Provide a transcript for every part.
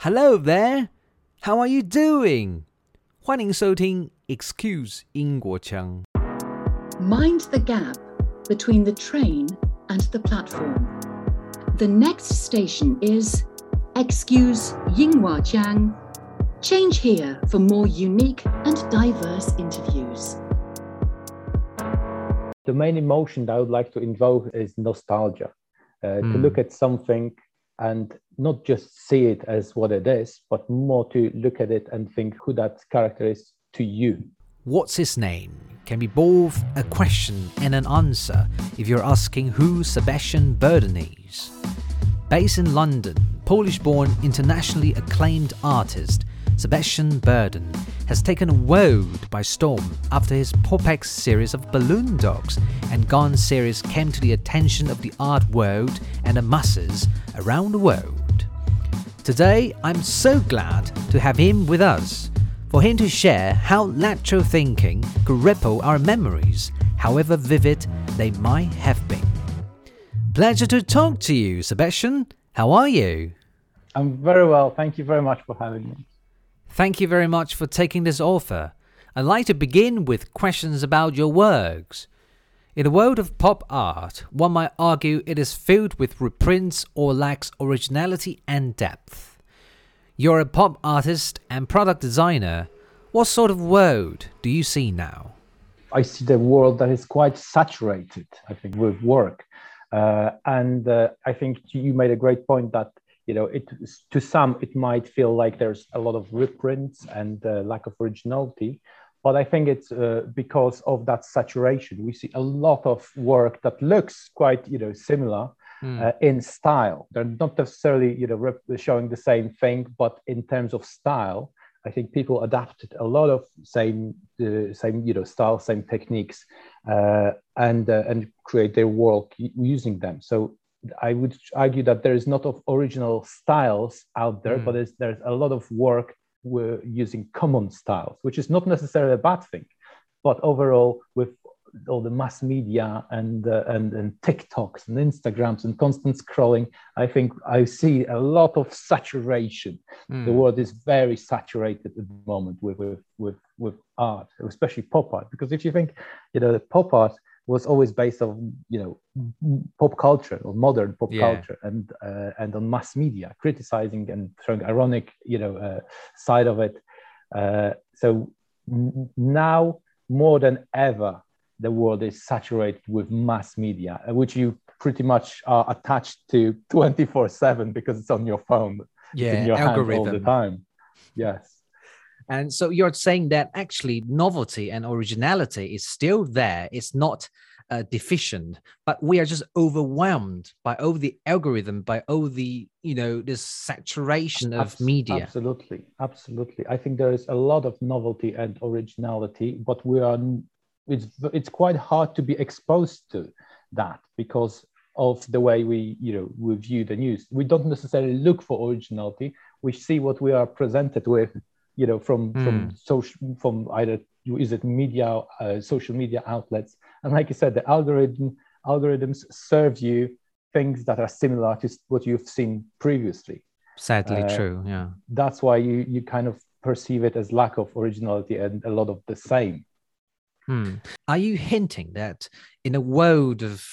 Hello there, how are you doing? 欢迎收听 Excuse 英国腔。 Mind the gap between the train and the platform. The next station is Excuse Yinghua Jiang. Change here for more unique and diverse interviews. The main emotion that I would like to invoke is nostalgia. Uh, To Mm. look at something and not just see it as what it is, but more to look at it and think who that character is to you. What's his name? Can be both a question and an answer if you're asking who Sebastian Burdon is. Based in London, Polish born, internationally acclaimed artist Sebastian Burdon has taken a world by storm after his Popek series of Balloon Dogs and Gone series came to the attention of the art world and the masses around the world. Today, I'm so glad to have him with us, for him to share how lateral thinking could ripple our memories, however vivid they might have been. Pleasure to talk to you, Sebastian. How are you? I'm very well. Thank you very much for having me. Thank you very much for taking this offer. I'd like to begin with questions about your works. In the world of pop art, one might argue it is filled with reprints or lacks originality and depth. You're a pop artist and product designer. What sort of world do you see now? I see the world that is quite saturated, I think, with work. Uh, and uh, I think you made a great point that you know it to some it might feel like there's a lot of reprints and uh, lack of originality, but I think it's uh, because of that saturation. We see a lot of work that looks quite you know similar uh, in style. They're not necessarily you know rep- showing the same thing, but in terms of style, I think people adapted a lot of same uh, same you know style, same techniques, uh, and uh, and create their work using them. So I would argue that there is not of original styles out there, Mm. but there's there's a lot of work we're using common styles, which is not necessarily a bad thing, but overall with all the mass media and uh, and and TikToks and Instagrams and constant scrolling, I think I see a lot of saturation Hmm. the world is very saturated at the moment with with with, with art especially pop art because if you think you know the pop art was always based on you know pop culture or modern pop Yeah. culture and uh, and on mass media criticizing and showing ironic you know uh, side of it uh, so n- now more than ever the world is saturated with mass media uh, which you pretty much are attached to 24 7 because it's on your phone yeah, in your hand all the algorithm. time. Yes, And so you're saying that actually novelty and originality is still there. It's not uh, deficient, but we are just overwhelmed by all the algorithm, by all the you know this saturation of Abs- media. Absolutely, absolutely. I think there is a lot of novelty and originality, but we are it's it's quite hard to be exposed to that because of the way we you know we view the news. We don't necessarily look for originality. We see what we are presented with, you know, from Mm. from social from either is it media, uh, social media outlets, and like you said, the algorithm algorithms serve you things that are similar to what you've seen previously Sadly, uh, true. Yeah. that's why you you kind of perceive it as lack of originality and a lot of the same Hmm. Are you hinting that in a world of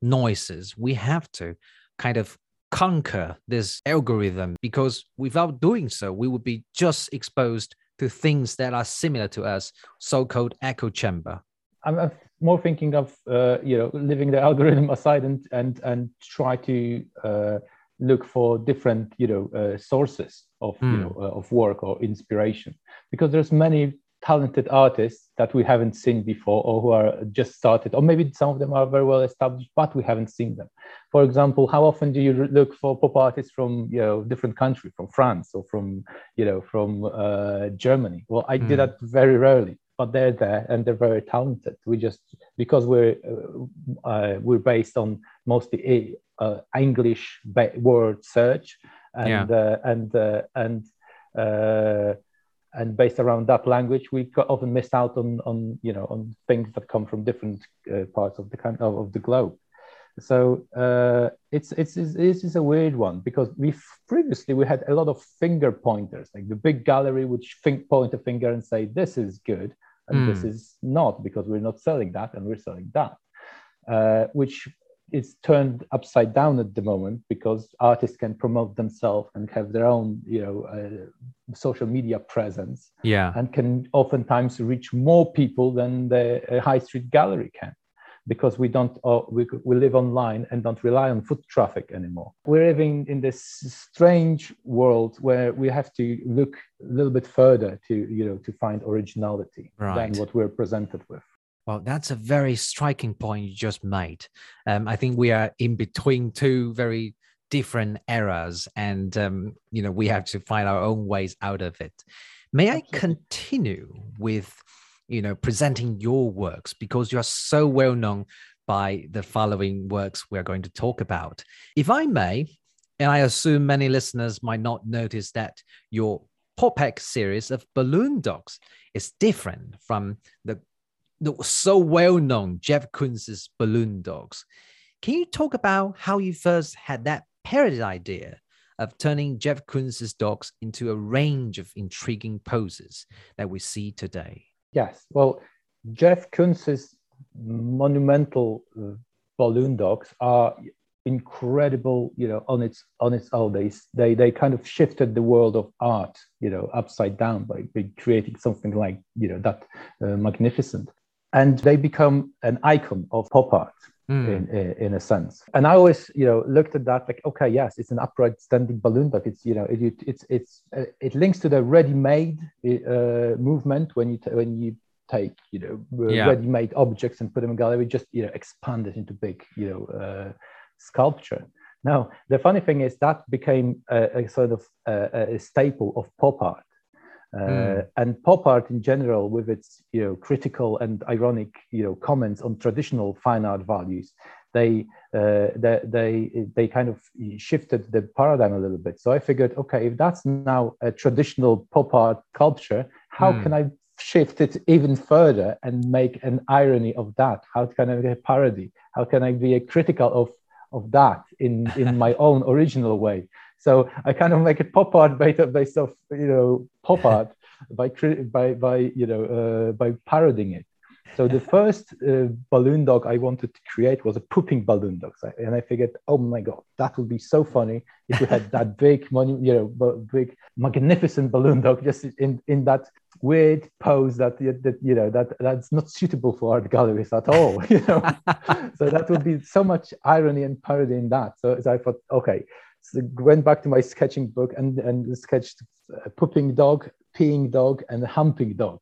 noises, we have to kind of conquer this algorithm because without doing so, we would be just exposed to things that are similar to us, so-called echo chamber. i'm, more thinking of uh, you know leaving the algorithm aside and and and try to uh, look for different you know uh, sources of you Mm. know uh, of work or inspiration because there's many talented artists that we haven't seen before or who are just started or maybe some of them are very well established but we haven't seen them. For example how often do you look for pop artists from you know different country from france or from you know from uh, germany? Well i do Mm. that very rarely but they're there and they're very talented. We just because we're uh, uh, we're based on mostly uh, english word search and uh, and uh, and uh, and based around that language, we often miss out on on you know on things that come from different uh, parts of the of, of the globe. So uh, it's, it's, it's, it's a weird one because we previously we had a lot of finger pointers, like the big gallery would think, point a finger and say, this is good and mm. this hmm. is not because we're not selling that and we're selling that, uh, which is turned upside down at the moment because artists can promote themselves and have their own, you know, uh, social media presence. Yeah, and can oftentimes reach more people than the high street gallery can because we don't uh, we, we live online and don't rely on foot traffic anymore we're living in this strange world where we have to look a little bit further to you know to find originality right. than what we're presented with well, that's a very striking point you just made. Um, I think we are in between two very different eras, and um, you know we have to find our own ways out of it. May I continue with you know presenting your works because you are so well known by the following works we're going to talk about. If I may, and I assume many listeners might not notice that your Popek series of balloon dogs is different from the, the so well known Jeff Koons's balloon dogs. Can you talk about how you first had that parody idea of turning Jeff Koons's dogs into a range of intriguing poses that we see today? Yes. Well, Jeff Koons's monumental uh, balloon dogs are incredible you know on its on its own they they they kind of shifted the world of art you know upside down by, by creating something like you know that uh, magnificent and they become an icon of pop art mm. in, in, in a sense and i always you know looked at that like okay yes it's an upright standing balloon but it's you know it, it it's it's uh, it links to the ready-made uh, movement when you t- when you take you know yeah. ready-made objects and put them in gallery just you know expand it into big you know uh, sculpture now the funny thing is that became a, a sort of a, a staple of pop art mm. and pop art in general with its you know critical and ironic you know comments on traditional fine art values they uh, they, they they kind of shifted the paradigm a little bit so i figured okay if that's now a traditional pop art culture how mm. can i shift it even further and make an irony of that how can i be a parody how can i be a critical of of that in in my own original way so I kind of make it pop art based, based off, you know, pop art by, by, by, you know, uh, by parodying it. So the first uh, balloon dog I wanted to create was a pooping balloon dog, and I figured, oh my god, that would be so funny if we had that big, money, you know, big, magnificent balloon dog just in in that weird pose that that you know that that's not suitable for art galleries at all. You know, so that would be so much irony and parody in that. So, so I thought, okay, so went back to my sketching book and, and sketched a pooping dog, peeing dog, and a humping dog.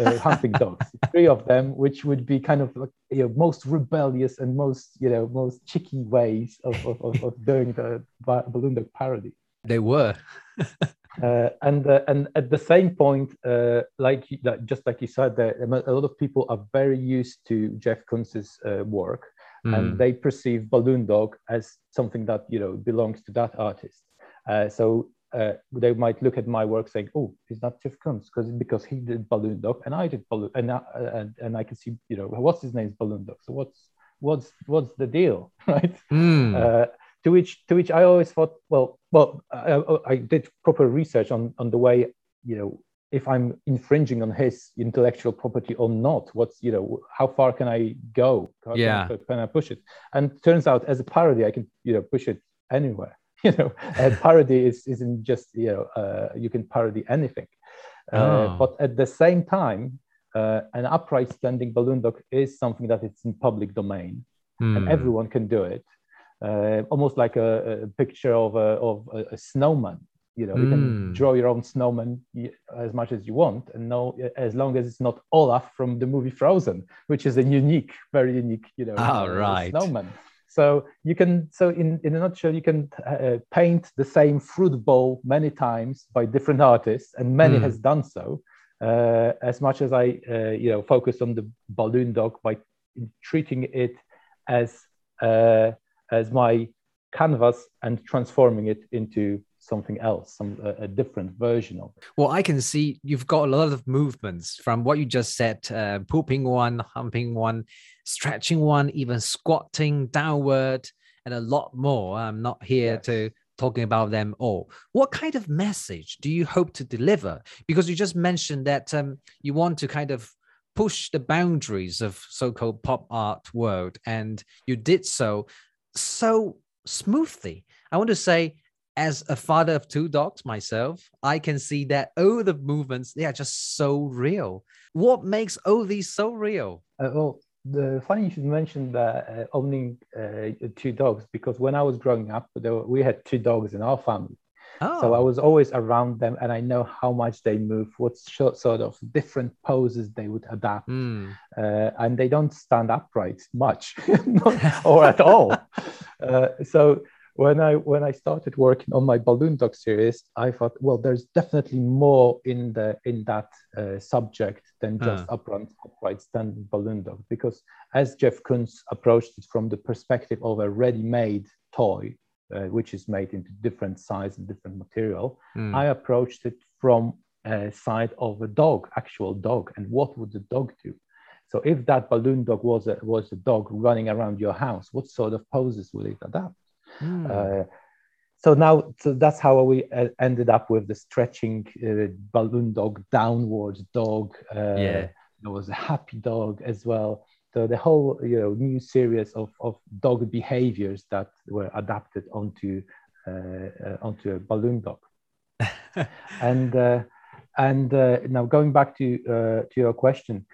Uh, humping dogs, three of them, which would be kind of like you know most rebellious and most you know most cheeky ways of, of, of, of doing the balloon dog parody. They were. uh, and uh, and at the same point, uh, like just like you said, there a lot of people are very used to Jeff Koons's uh, work, mm. and hmm. they perceive Balloon Dog as something that you know belongs to that artist. Uh, so uh, they might look at my work saying, "Oh, is that Jeff Koons?" Because because he did Balloon Dog and I did Balloon, and uh, and, and I can see you know what's his name is Balloon Dog. So what's what's what's the deal, right? Mm. Uh, to which to which I always thought, well, well, I, I, did proper research on on the way you know if I'm infringing on his intellectual property or not. What's you know how far can I go? How yeah, can I, can I push it? And turns out as a parody, I can you know push it anywhere. You know, a parody is isn't just you know uh, you can parody anything. Uh, oh. but at the same time, uh, an upright standing balloon dog is something that it's in public domain, mm. and hmm. everyone can do it. Uh, almost like a, a, picture of a, of a snowman you know, mm. you can hmm. draw your own snowman as much as you want, and no, as long as it's not Olaf from the movie Frozen, which is a unique, very unique, you know, oh, right. snowman. So you can, so in, in a nutshell, you can uh, paint the same fruit bowl many times by different artists, and many mm. has done so. Uh, as much as I, uh, you know, focus on the balloon dog by treating it as uh, as my canvas and transforming it into something else, some a, a, different version of it. Well, I can see you've got a lot of movements from what you just said: uh, pooping one, humping one, stretching one, even squatting downward, and a lot more. I'm not here yes. to talking about them all. What kind of message do you hope to deliver? Because you just mentioned that um, you want to kind of push the boundaries of so-called pop art world, and you did so so smoothly. I want to say as a father of two dogs myself, I can see that all the movements they are just so real. What makes all these so real? Uh, well, the funny you should mention that uh, owning uh, two dogs because when I was growing up, were, we had two dogs in our family. Oh. So I oh. was always around them, and I know how much they move, what sort of different poses they would adapt, mm. uh, and they don't stand upright much, or at all. Uh, so when I when I started working on my balloon dog series, I thought, well, there's definitely more in the in that uh, subject than just uh. upright upright standing balloon dog. Because as Jeff Koons approached it from the perspective of a ready-made toy, uh, which is made into different size and different material, mm. I approached it from a side of a dog, actual dog, and what would the dog do? So if that balloon dog was a was a dog running around your house, what sort of poses would it adapt? Mm. Uh, so now, so that's how we uh, ended up with the stretching uh, balloon dog, downwards dog. Uh, yeah. There was a happy dog as well. So the whole, you know, new series of, of dog behaviors that were adapted onto uh, uh, onto a balloon dog. and and now going back to to your question,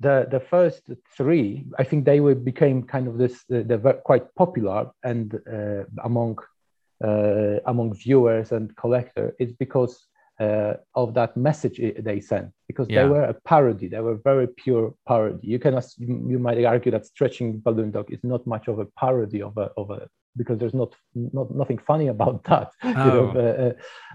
the the first three, I think they were became kind of this. Uh, they're quite popular and uh, among uh, among viewers and collector is because uh, of that message they sent. Because yeah. they were a parody. They were very pure parody. You can you, you might argue that stretching balloon dog is not much of a parody of a of a because there's not not nothing funny about that. Oh. You know, oh. uh, uh,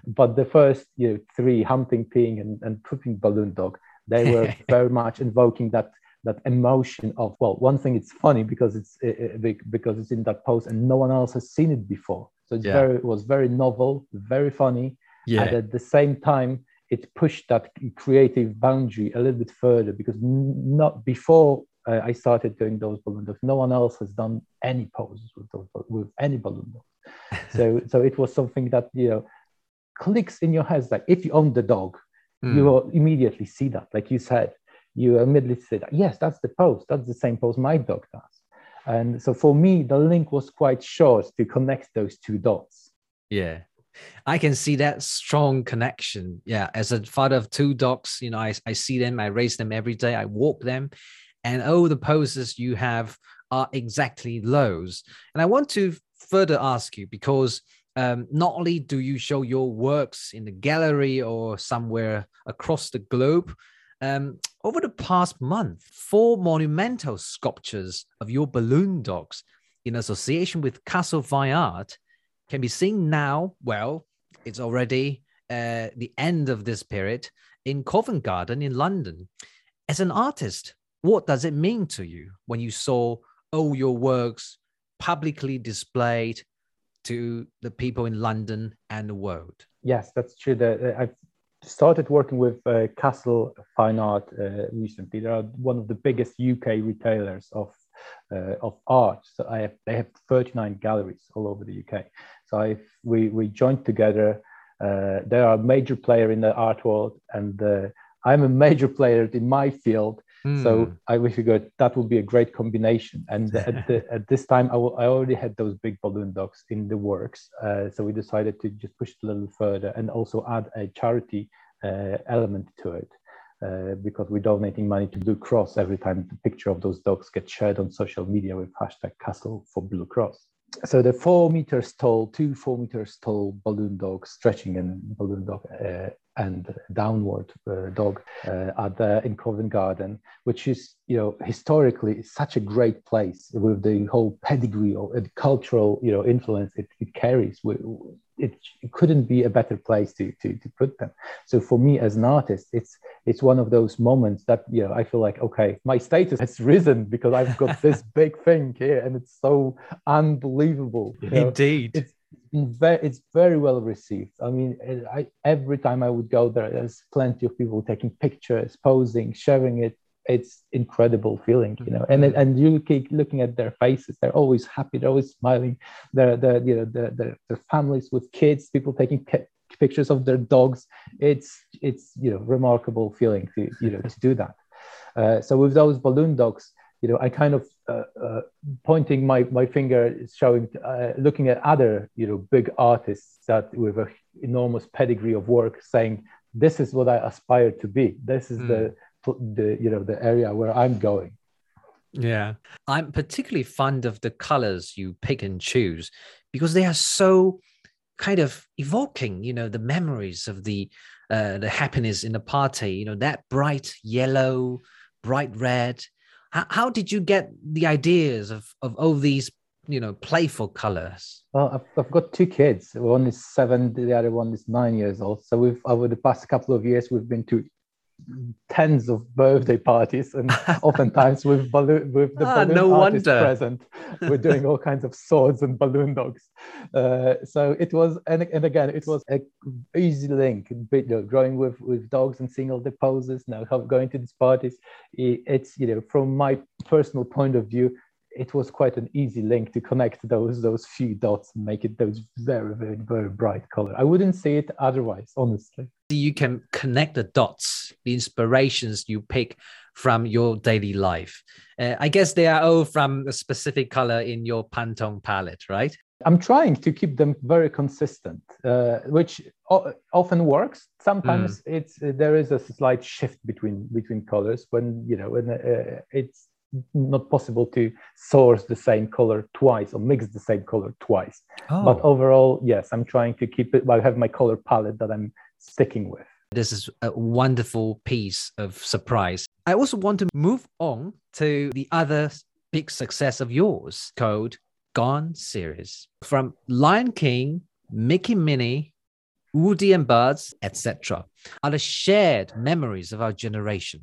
but the first you know three humping, peeing, and, and pooping balloon dog they were very much invoking that that emotion of well one thing it's funny because it's it, it, because it's in that pose and no one else has seen it before so it's yeah. very it was very novel very funny yeah. and at the same time it pushed that creative boundary a little bit further because not before uh, I started doing those balloon dogs no one else has done any poses with those with any balloon dogs so so it was something that you know clicks in your head like if you own the dog mm. you will immediately see that. Like you said, you immediately say that, yes, that's the pose. That's the same pose my dog does. And so for me, the link was quite short to connect those two dots. Yeah. I can see that strong connection. Yeah. As a father of two dogs, you know, I, I see them, I raise them every day, I walk them, and all the poses you have are exactly those. And I want to further ask you because um, not only do you show your works in the gallery or somewhere across the globe, um, over the past month, four monumental sculptures of your balloon dogs in association with Castle Fine Art can be seen now. Well, it's already uh, the end of this period in Covent Garden in London. As an artist, what does it mean to you when you saw all your works publicly displayed to the people in London and the world. Yes, that's true. The, I've started working with uh, Castle Fine Art uh, recently. They are one of the biggest UK retailers of uh, of art. So I have, they have 39 galleries all over the UK. So I we we joined together. Uh, they are a major player in the art world, and uh, I'm a major player in my field. Mm. So hmm. I we figured that would be a great combination. And at, the, at, this time, I already had those big balloon dogs in the works. Uh, so we decided to just push it a little further and also add a charity uh, element to it. Uh, because we're donating money to Blue Cross every time the picture of those dogs gets shared on social media with hashtag Castle for Blue Cross so the four meters tall, two four meters tall balloon dogs, stretching and balloon dog uh, and downward uh, dog uh, at the in Covent Garden, which is you know historically such a great place with the whole pedigree or cultural you know influence it, it carries. It, it couldn't be a better place to, to to put them. So for me as an artist, it's it's one of those moments that you know I feel like okay, my status has risen because I've got this big thing here, and it's so unbelievable. You know? Indeed. It's, very, it's very well received. I mean, I, every time I would go there, there's plenty of people taking pictures, posing, sharing it. It's incredible feeling, you know. And and you keep looking at their faces; they're always happy, they're always smiling. They're, they're you know, the the the families with kids, people taking pictures of their dogs. It's it's you know remarkable feeling to you know to do that. Uh, so with those balloon dogs, you know, I kind of uh, uh, pointing my, my finger, showing, uh, looking at other, you know, big artists that with an enormous pedigree of work, saying, "This is what I aspire to be. This is mm. the, the, you know, the area where I'm going." Yeah, I'm particularly fond of the colors you pick and choose because they are so kind of evoking, you know, the memories of the uh, the happiness in the party. You know, that bright yellow, bright red how, how did you get the ideas of, of all these, you know, playful colors? Well, I've, I've got two kids. One is seven, the other one is nine years old. So we've over the past couple of years, we've been to tens of birthday parties and oftentimes with balloon with the ah, balloon no artist wonder. present. We're doing all kinds of swords and balloon dogs. Uh, so it was and, and again it was a easy link. You know, growing with with dogs and seeing all the poses now going to these parties it's you know from my personal point of view it was quite an easy link to connect those those few dots and make it those very very very bright color. I wouldn't say it otherwise honestly. You can connect the dots the inspirations you pick from your daily life. Uh, i guess they are all from a specific color in your pantone palette right? I'm trying to keep them very consistent uh, which often works. Sometimes mm. it's uh, there is a slight shift between between colors when you know when uh, it's not possible to source the same color twice or mix the same color twice. Oh. But overall, yes, I'm trying to keep it. I have my color palette that I'm sticking with. This is a wonderful piece of surprise. I also want to move on to the other big success of yours called Gone series. From Lion King, Mickey Minnie, Woody and Buzz, etc., are the shared memories of our generation.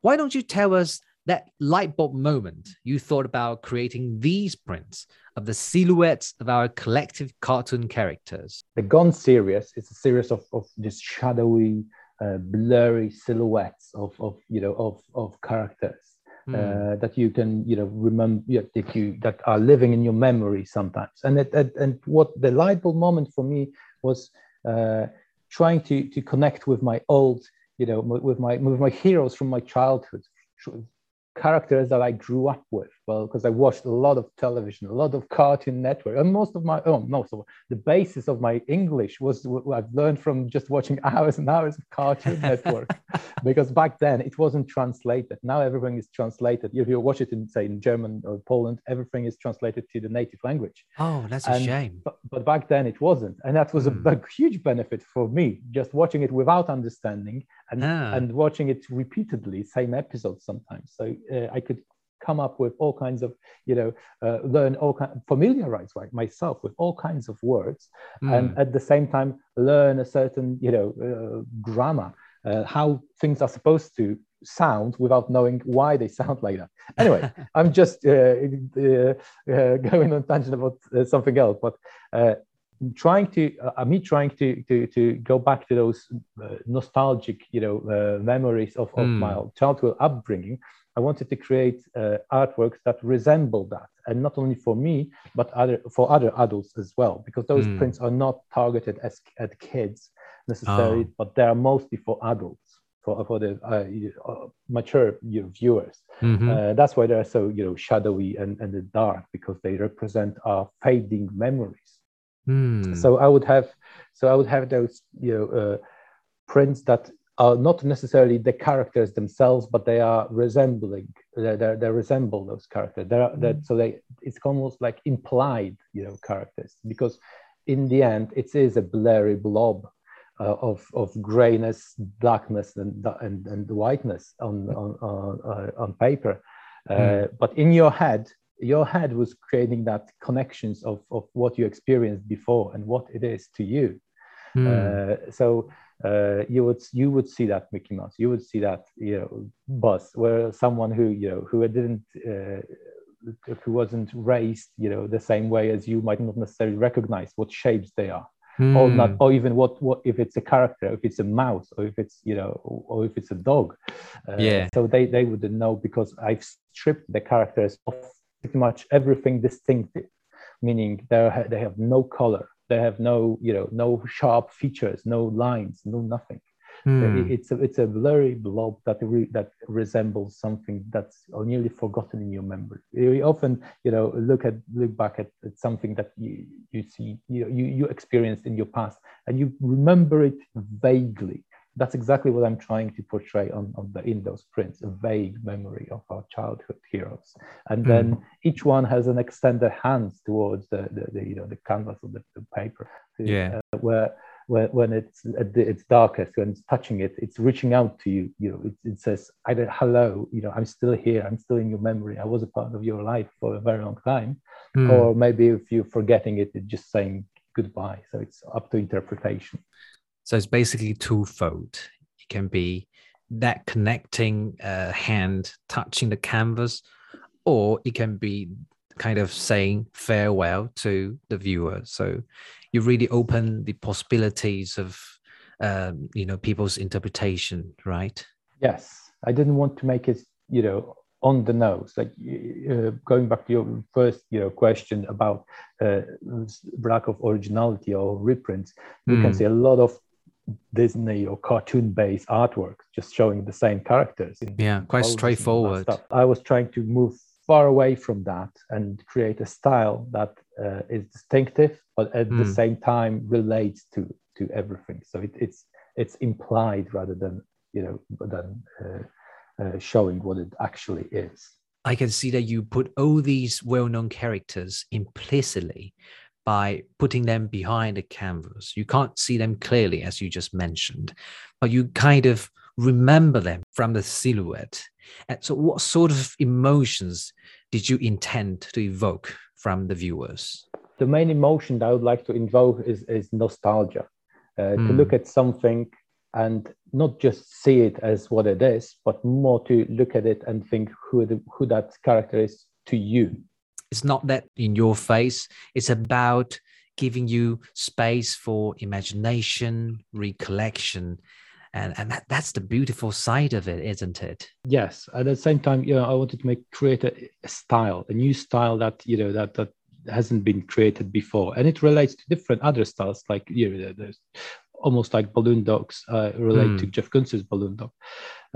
Why don't you tell us that light bulb moment you thought about creating these prints of the silhouettes of our collective cartoon characters? The Gone series is a series of, of just shadowy, uh, blurry silhouettes of, of you know of, of characters. Mm. Uh, that you can you know remember that you that are living in your memory sometimes and it, it, and what the light bulb moment for me was uh, trying to to connect with my old you know with my with my heroes from my childhood characters that I grew up with. Well, because I watched a lot of television, a lot of Cartoon Network, and most of my oh most of the basis of my English was what I've learned from just watching hours and hours of Cartoon Network. because back then it wasn't translated. Now everything is translated. If you watch it in say in German or Poland, everything is translated to the native language. Oh, that's and, a shame. But, but, back then it wasn't, and that was mm. a, a, huge benefit for me. Just watching it without understanding and ah. and watching it repeatedly, same episodes sometimes. So uh, I could come up with all kinds of you know uh, learn all kind familiarize myself with all kinds of words mm. and at the same time learn a certain you know uh, grammar uh, how things are supposed to sound without knowing why they sound like that anyway i'm just uh, uh, uh, going on tangent about something else but trying to uh, me trying to to to go back to those uh, nostalgic you know uh, memories of, of mm. my childhood upbringing i wanted to create uh, artworks that resemble that and not only for me but other for other adults as well because those mm. prints are not targeted as at kids necessarily oh. but they are mostly for adults for, for the uh, uh, mature you know, viewers. Mm-hmm. that's why they're so you know shadowy and, and dark because they represent our fading memories Mm. So I would have, so I would have those, you know, uh, prints that are not necessarily the characters themselves, but they are resembling, they they resemble those characters. They are, mm. so they, it's almost like implied, you know, characters because in the end it is a blurry blob uh, of of grayness, blackness, and and, and whiteness on on on, uh, on paper. Uh, mm. But in your head, your head was creating that connections of, of what you experienced before and what it is to you. Mm. Uh, so uh, you would you would see that Mickey Mouse, you would see that you know Buzz, where someone who you know who didn't uh, who wasn't raised you know the same way as you might not necessarily recognize what shapes they are mm. or not or even what what if it's a character if it's a mouse or if it's you know or if it's a dog uh, yeah so they they wouldn't know because i've stripped the characters of pretty much everything distinctive meaning they they have no color they have no you know no sharp features no lines no nothing Mm. It's a it's a blurry blob that re, that resembles something that's nearly forgotten in your memory. You often, you know, look at look back at, at something that you you see you, you you experienced in your past, and you remember it vaguely. That's exactly what I'm trying to portray on, on the in those prints, a vague memory of our childhood heroes. And mm. then each one has an extended hand towards the, the, the you know the canvas of the, the paper. Yeah. Uh, where when, when it's its darkest, when it's touching it, it's reaching out to you. You know, it, it says, either hello, you know, I'm still here, I'm still in your memory, I was a part of your life for a very long time. Mm. Or maybe if you're forgetting it, it's just saying goodbye. So it's up to interpretation. So it's basically twofold. It can be that connecting uh, hand touching the canvas, or it can be kind of saying farewell to the viewer. So you really open the possibilities of um, you know people's interpretation, right? Yes, I didn't want to make it you know on the nose. Like uh, going back to your first you know question about uh, lack of originality or reprints, you mm. can hmm. see a lot of Disney or cartoon based artwork just showing the same characters. yeah, quite straightforward. I was trying to move far away from that and create a style that uh, is distinctive, but at mm. the hmm. same time relates to to everything. So it, it's it's implied rather than you know than uh, uh, showing what it actually is. I can see that you put all these well-known characters implicitly by putting them behind the canvas. You can't see them clearly, as you just mentioned, but you kind of remember them from the silhouette. And so, what sort of emotions did you intend to evoke from the viewers? The main emotion that I would like to invoke is, is nostalgia. Uh, mm. To hmm. look at something and not just see it as what it is, but more to look at it and think who the, who that character is to you. It's not that in your face. It's about giving you space for imagination, recollection, and and that, that's the beautiful side of it isn't it? Yes. At the same time you know i wanted to make create a, a style a new style that you know that that hasn't been created before. And it relates to different other styles like you know there's almost like balloon dogs uh, relate mm. to jeff koons's balloon dog.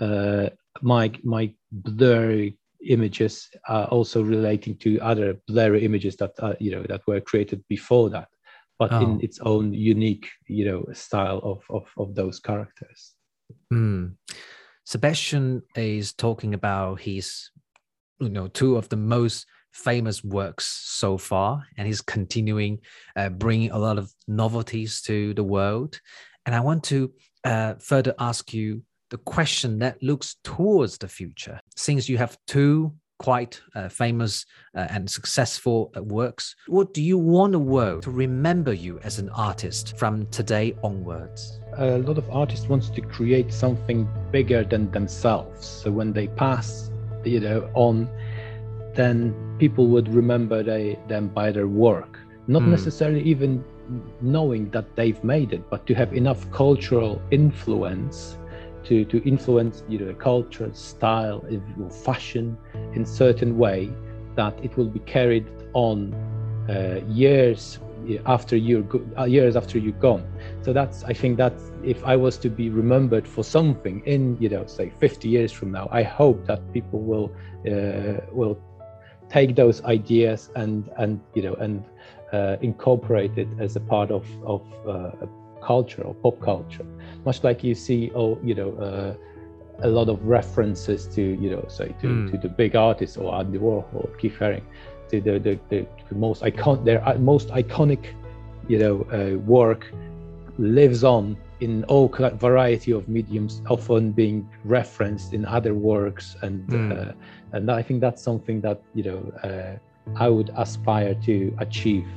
Uh, my my blurry images are also relating to other blurry images that uh, you know that were created before that but oh. in its own unique, you know, style of of, of those characters. Mm. Sebastian is talking about his, you know, two of the most famous works so far, and he's continuing uh, bringing a lot of novelties to the world. And I want to uh, further ask you the question that looks towards the future, since you have two quite uh, famous uh, and successful uh, works. What do you want the world to remember you as an artist from today onwards? A lot of artists want to create something bigger than themselves. So when they pass, you know, on, then people would remember they, them by their work, not mm. necessarily even knowing that they've made it, but to have enough cultural influence to, to influence you know culture, style, fashion in certain way that it will be carried on uh, years after you're go- uh, years after you're gone. So that's I think that if I was to be remembered for something in you know say 50 years from now, I hope that people will uh, will take those ideas and and you know and uh, incorporate it as a part of of uh, culture or pop culture much like you see oh you know uh, a lot of references to you know say to, mm. to the big artists or Andy Warhol or Keith Haring to the, the, the, most icon their uh, most iconic you know uh, work lives on in all variety of mediums often being referenced in other works and mm. uh, and I think that's something that you know uh, I would aspire to achieve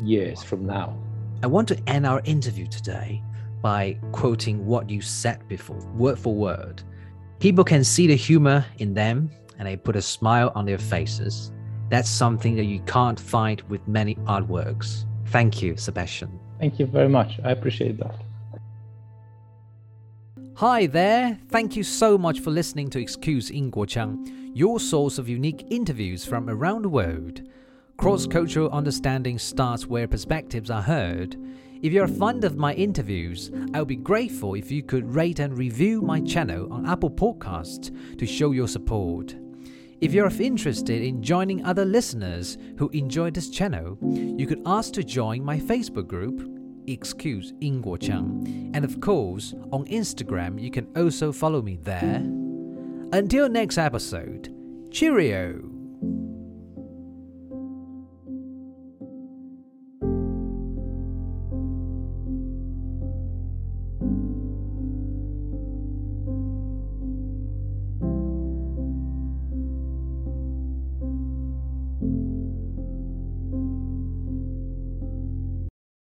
years from now. I want to end our interview today by quoting what you said before, word for word. People can see the humor in them and they put a smile on their faces. That's something that you can't find with many artworks. Thank you, Sebastian. Thank you very much. I appreciate that. Hi there. Thank you so much for listening to Excuse Chang, your source of unique interviews from around the world. Cross cultural understanding starts where perspectives are heard. If you're fond of my interviews, I would be grateful if you could rate and review my channel on Apple Podcasts to show your support. If you're interested in joining other listeners who enjoy this channel, you could ask to join my Facebook group, Excuse Chang, and of course, on Instagram, you can also follow me there. Until next episode, cheerio!